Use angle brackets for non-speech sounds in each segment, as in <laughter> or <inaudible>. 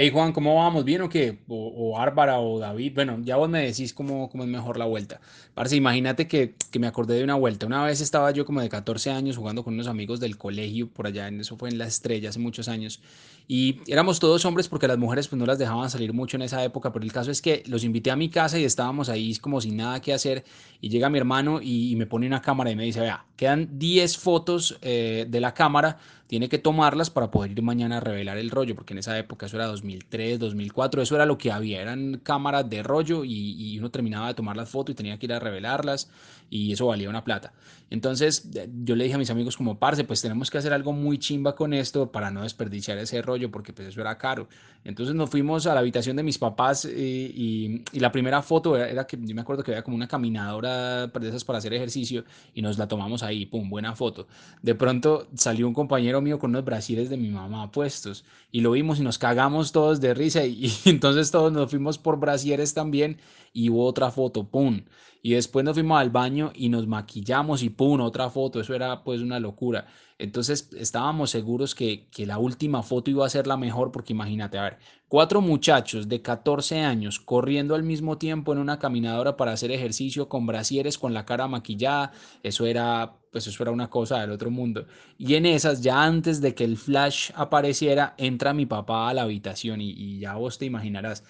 Hey Juan, ¿cómo vamos? ¿Bien o qué? O, o o David. Bueno, ya vos me decís cómo, es mejor la vuelta. Parce, imagínate que, me acordé de una vuelta. Una vez estaba yo como de 14 años jugando con unos amigos del colegio por allá, en eso fue en La Estrella hace muchos años. Y éramos todos hombres porque las mujeres pues no las dejaban salir mucho en esa época, pero el caso es que los invité a mi casa y estábamos ahí como sin nada que hacer. Y llega mi hermano y, me pone una cámara y me dice, vea, quedan 10 fotos eh, de la cámara tiene que tomarlas para poder ir mañana a revelar el rollo, porque en esa época eso era 2003, 2004, eso era lo que había, eran cámaras de rollo y, y uno terminaba de tomar las fotos y tenía que ir a revelarlas y eso valía una plata. Entonces eh, yo le dije a mis amigos como, parce, pues tenemos que hacer algo muy chimba con esto para no desperdiciar ese rollo, porque pues eso era caro. Entonces nos fuimos a la habitación de mis papás y, y, y la primera foto era, era, que yo me acuerdo que había como una caminadora de esas para hacer ejercicio y nos la tomamos ahí, pum, buena foto. De pronto salió un compañero mío con unos brasiles de mi mamá puestos y lo vimos y nos cagamos todos de risa <laughs> y, entonces todos nos fuimos por brasieres también y hubo otra foto, pum. Y después nos fuimos al baño y nos maquillamos y pum, otra foto. Eso era pues una locura. Entonces estábamos seguros que, que la última foto iba a ser la mejor porque imagínate, a ver, cuatro muchachos de 14 años corriendo al mismo tiempo en una caminadora para hacer ejercicio con brasieres, con la cara maquillada. Eso era, pues eso era una cosa del otro mundo. Y en esas, ya antes de que el flash apareciera, entra mi papá a la habitación y, y ya vos te imaginarás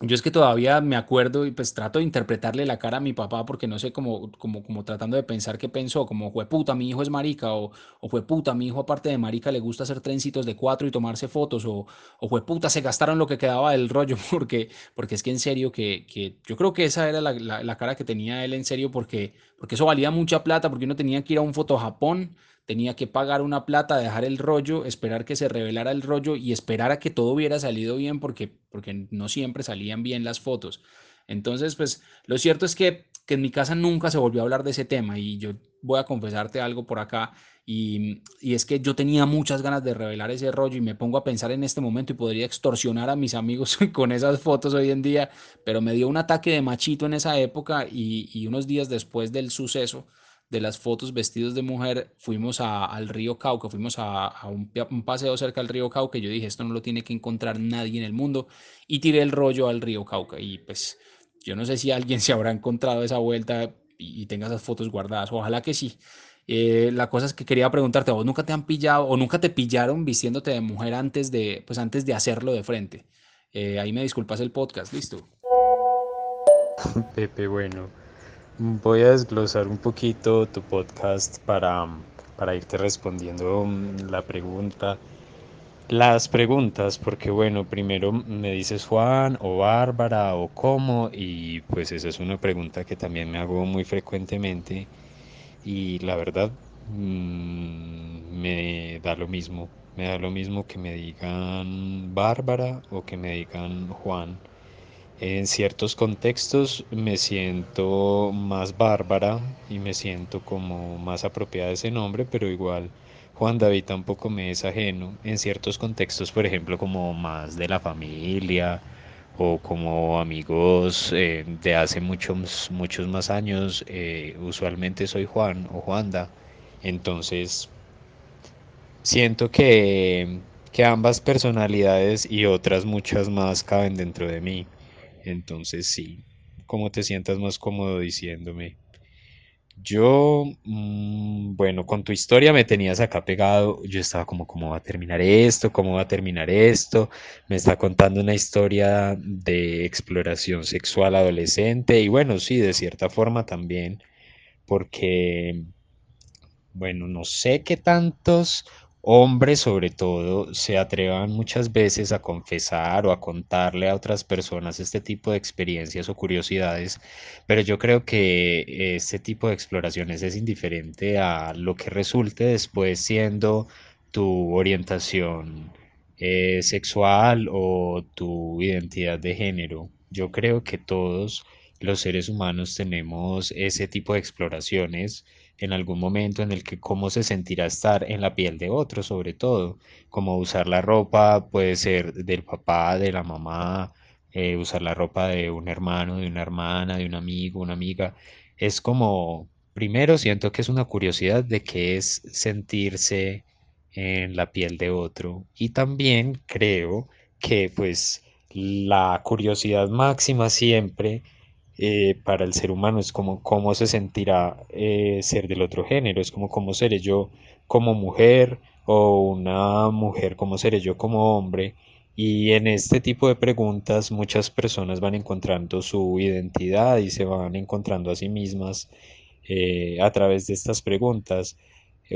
yo es que todavía me acuerdo y pues trato de interpretarle la cara a mi papá porque no sé, como, como, como tratando de pensar qué pensó, como fue puta, mi hijo es marica, o, o fue puta, mi hijo aparte de marica le gusta hacer trencitos de cuatro y tomarse fotos, o, o fue puta, se gastaron lo que quedaba del rollo, <laughs> porque, porque es que en serio que, que yo creo que esa era la, la, la cara que tenía él en serio, porque, porque eso valía mucha plata, porque uno tenía que ir a un foto Japón tenía que pagar una plata, dejar el rollo, esperar que se revelara el rollo y esperar a que todo hubiera salido bien porque, porque no siempre salían bien las fotos. Entonces, pues lo cierto es que, que en mi casa nunca se volvió a hablar de ese tema y yo voy a confesarte algo por acá y, y, es que yo tenía muchas ganas de revelar ese rollo y me pongo a pensar en este momento y podría extorsionar a mis amigos <laughs> con esas fotos hoy en día, pero me dio un ataque de machito en esa época y, y unos días después del suceso de las fotos vestidos de mujer, fuimos a, al río Cauca, fuimos a, a un, un, paseo cerca del río Cauca y yo dije, esto no lo tiene que encontrar nadie en el mundo y tiré el rollo al río Cauca y pues yo no sé si alguien <laughs> se habrá encontrado esa vuelta y, y tenga esas fotos guardadas, ojalá que sí. Eh, la cosa es que quería preguntarte, ¿vos nunca te han pillado o nunca te pillaron vistiéndote de mujer antes de, pues antes de hacerlo de frente? Eh, ahí me disculpas el podcast, listo. <laughs> Pepe, bueno. Voy a desglosar un poquito tu podcast para, para irte respondiendo mm, la pregunta. Las preguntas, porque bueno, primero me dices Juan o Bárbara o cómo, y pues esa es una pregunta que también me hago muy frecuentemente y la verdad mmm, me da lo mismo, me da lo mismo que me digan Bárbara o que me digan Juan. En ciertos contextos me siento más bárbara y me siento como más apropiada de ese nombre, pero igual Juan David tampoco me es ajeno. En ciertos contextos, por ejemplo, como más de la familia o como amigos eh, de hace muchos, muchos más años, eh, usualmente soy Juan o Juanda. Entonces, siento que, que ambas personalidades y otras muchas más caben dentro de mí. Entonces sí, como te sientas más cómodo diciéndome. Yo, mmm, bueno, con tu historia me tenías acá pegado. Yo estaba como, ¿cómo va a terminar esto? ¿Cómo va a terminar esto? Me está contando una historia de exploración sexual adolescente y bueno, sí, de cierta forma también, porque, bueno, no sé qué tantos hombres sobre todo se atrevan muchas veces a confesar o a contarle a otras personas este tipo de experiencias o curiosidades, pero yo creo que este tipo de exploraciones es indiferente a lo que resulte después siendo tu orientación eh, sexual o tu identidad de género. Yo creo que todos los seres humanos tenemos ese tipo de exploraciones en algún momento en el que cómo se sentirá estar en la piel de otro, sobre todo, como usar la ropa puede ser del papá, de la mamá, eh, usar la ropa de un hermano, de una hermana, de un amigo, una amiga. Es como, primero siento que es una curiosidad de qué es sentirse en la piel de otro y también creo que pues la curiosidad máxima siempre eh, para el ser humano es como cómo se sentirá eh, ser del otro género, es como cómo seré yo como mujer o una mujer, cómo seré yo como hombre. Y en este tipo de preguntas muchas personas van encontrando su identidad y se van encontrando a sí mismas eh, a través de estas preguntas.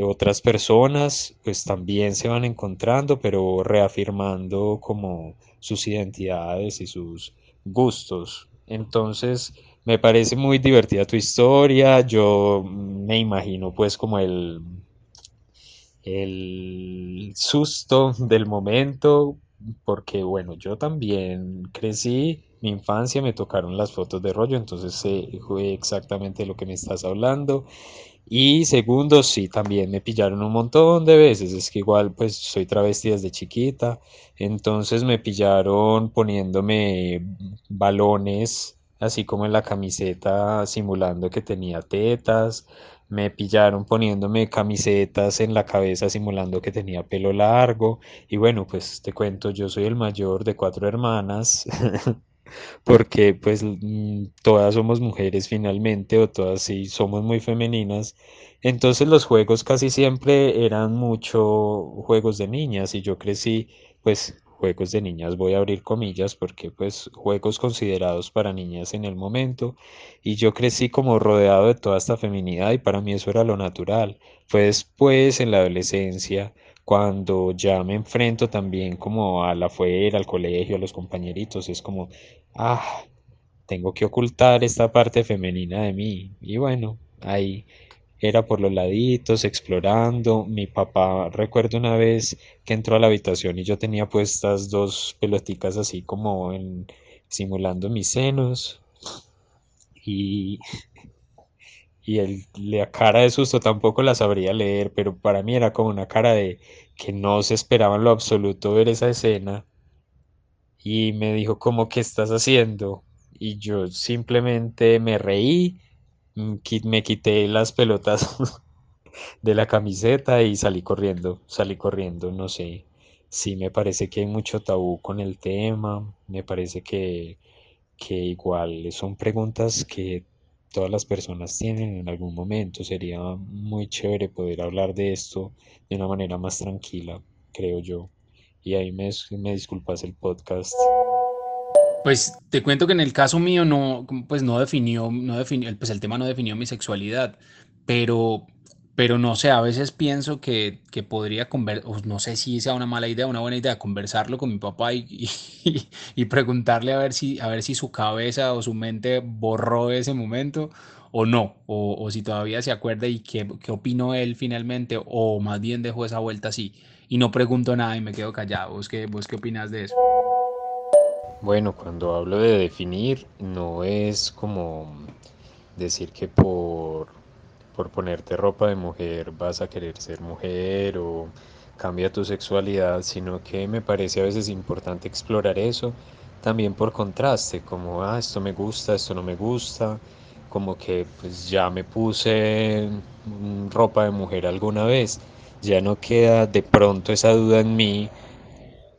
Otras personas pues también se van encontrando, pero reafirmando como sus identidades y sus gustos. Entonces, me parece muy divertida tu historia. Yo me imagino pues como el, el susto del momento, porque bueno, yo también crecí, mi infancia me tocaron las fotos de rollo, entonces sé exactamente de lo que me estás hablando. Y segundo, sí, también me pillaron un montón de veces. Es que igual, pues soy travesti desde chiquita. Entonces me pillaron poniéndome balones, así como en la camiseta, simulando que tenía tetas. Me pillaron poniéndome camisetas en la cabeza, simulando que tenía pelo largo. Y bueno, pues te cuento, yo soy el mayor de cuatro hermanas. <laughs> porque pues mm, todas somos mujeres finalmente o todas sí somos muy femeninas. Entonces los juegos casi siempre eran mucho juegos de niñas y yo crecí pues juegos de niñas, voy a abrir comillas porque pues juegos considerados para niñas en el momento y yo crecí como rodeado de toda esta feminidad y para mí eso era lo natural. Fue después en la adolescencia cuando ya me enfrento también como a la afuera, al colegio, a los compañeritos, es como, ah, tengo que ocultar esta parte femenina de mí. Y bueno, ahí era por los laditos, explorando. Mi papá, recuerdo una vez que entró a la habitación y yo tenía puestas dos peloticas así como simulando mis senos. Y <laughs> y el, la cara de susto tampoco la sabría leer, pero para mí era como una cara de que no se esperaba en lo absoluto ver esa escena y me dijo como ¿qué estás haciendo? Y yo simplemente me reí, mm, me quité las pelotas <laughs> de la camiseta y salí corriendo, salí corriendo, no sé. Sí, me parece que hay mucho tabú con el tema, me parece que, que igual son preguntas que todas las personas tienen en algún momento. Sería muy chévere poder hablar de esto de una manera más tranquila, creo yo. Y ahí me, me disculpas el podcast. Pues te cuento que en el caso mío no, pues no definió, no definió, pues el tema no definió mi sexualidad, pero pero no sé, a veces pienso que, que podría conversar, no sé si sea una mala idea, una buena idea, conversarlo con mi papá y, <laughs> y, preguntarle a ver si, a ver si su cabeza o su mente borró ese momento o no, o, o si todavía se acuerda y qué, qué opinó él finalmente, o más bien dejó esa vuelta así y no pregunto nada y me quedo callado. ¿Vos qué, vos qué opinas de eso? Bueno, cuando hablo de definir, no es como decir que por por ponerte ropa de mujer vas a querer ser mujer o cambia tu sexualidad, sino que me parece a veces importante explorar eso también por contraste, como, ah, esto me gusta, esto no me gusta, como que pues ya me puse ropa de mujer alguna vez, ya no queda de pronto esa duda en mí,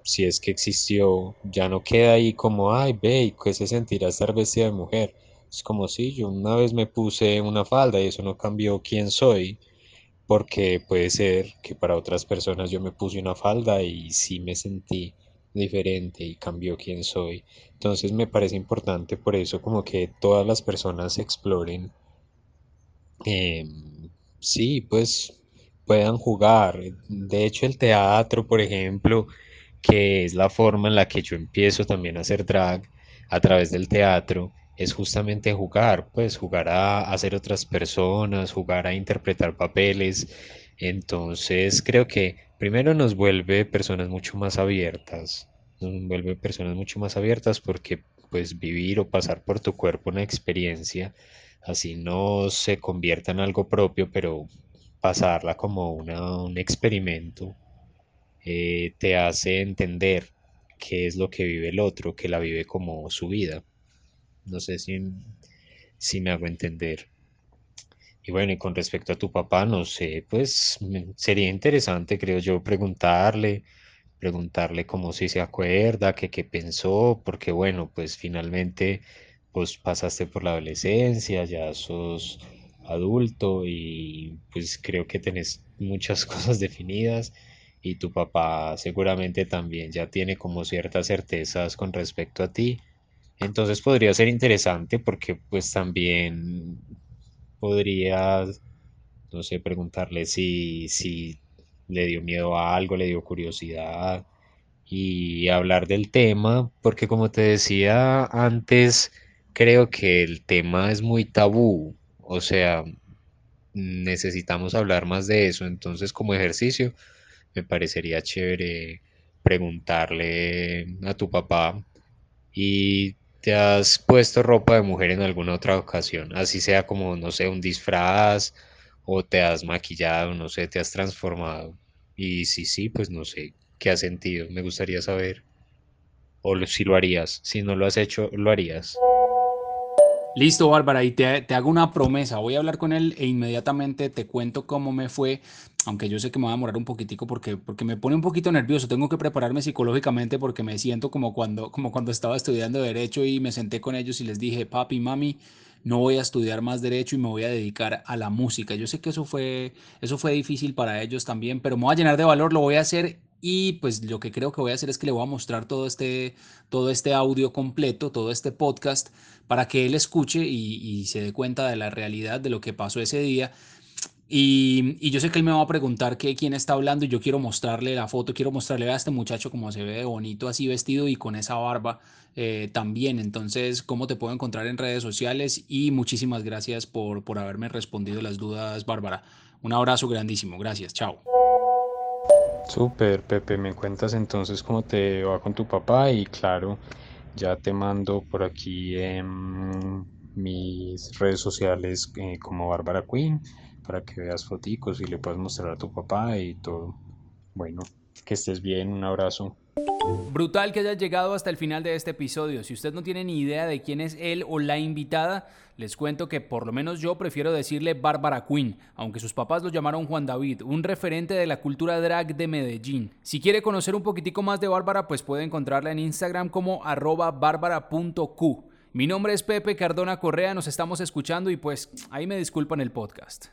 si es que existió, ya no queda ahí como, ay, ve, ¿qué se sentirá estar vestida de mujer? Es como si yo una vez me puse una falda y eso no cambió quién soy, porque puede ser que para otras personas yo me puse una falda y sí me sentí diferente y cambió quién soy. Entonces me parece importante por eso como que todas las personas exploren, em, sí, pues puedan jugar. De hecho el teatro, por ejemplo, que es la forma en la que yo empiezo también a hacer drag a través del teatro es justamente jugar, pues jugar a, ser otras personas, jugar a interpretar papeles. Entonces creo que primero nos vuelve personas mucho más abiertas, nos vuelve personas mucho más abiertas porque pues vivir o pasar por tu cuerpo una experiencia, así no se convierta en algo propio, pero pasarla como una, un experimento, eh, te hace entender qué es lo que vive el otro, que la vive como su vida. No sé si, si me hago entender. Y bueno, y con respecto a tu papá, no sé, pues sería interesante, creo yo, preguntarle, preguntarle como si se acuerda, que qué pensó, porque bueno, pues finalmente pues pasaste por la adolescencia, ya sos adulto y pues creo que tenés muchas <laughs> cosas definidas y tu papá seguramente también ya tiene como ciertas certezas con respecto a ti. Entonces podría ser interesante porque pues también podrías, no sé, preguntarle si, si le dio miedo a algo, le dio curiosidad y hablar del tema, porque como te decía antes, creo que el tema es muy tabú, o sea, necesitamos hablar más de eso, entonces como ejercicio me parecería chévere preguntarle a tu papá y te has puesto ropa de mujer en alguna otra ocasión, así sea como, no sé, un disfraz o te has maquillado, no sé, te has transformado. Y si sí, pues no sé qué has sentido, me gustaría saber. O si lo harías, si no lo has hecho, lo harías. Listo, Bárbara, y te, hago una promesa. Voy a hablar con él e inmediatamente te cuento cómo me fue, aunque yo sé que me va a demorar un poquitico porque, porque me pone un poquito nervioso. Tengo que prepararme psicológicamente porque me siento como cuando, como cuando estaba estudiando Derecho y me senté con ellos y les dije, papi, mami, no voy a estudiar más Derecho y me voy a dedicar a la música. Yo sé que eso fue, eso fue difícil para ellos también, pero me voy a llenar de valor, lo voy a hacer y pues lo que creo que voy a hacer es que le voy a mostrar todo este, todo este audio completo, todo este podcast para que él escuche y, se dé cuenta de la realidad de lo que pasó ese día. Y, yo sé que él me va a preguntar que, quién está hablando y yo quiero mostrarle la foto, quiero mostrarle a este muchacho cómo se ve bonito así vestido y con esa barba eh, también. Entonces, ¿cómo te puedo encontrar en redes sociales? Y muchísimas gracias por, por haberme respondido las dudas, Bárbara. Un abrazo grandísimo. Gracias. Chao. Súper, Pepe. Me cuentas entonces cómo te va con tu papá y claro. Ya te mando por aquí en mis redes sociales eh, como Bárbara Queen para que veas foticos y le puedas mostrar a tu papá y todo. Bueno, que estés bien, un abrazo. Brutal que haya llegado hasta el final de este episodio. Si usted no tiene ni idea de quién es él o la invitada, les cuento que por lo menos yo prefiero decirle Bárbara Queen, aunque sus papás lo llamaron Juan David, un referente de la cultura drag de Medellín. Si quiere conocer un poquitico más de Bárbara, pues puede encontrarla en Instagram como arroba bárbara.q. Mi nombre es Pepe Cardona Correa, nos estamos escuchando y pues ahí me disculpan el podcast.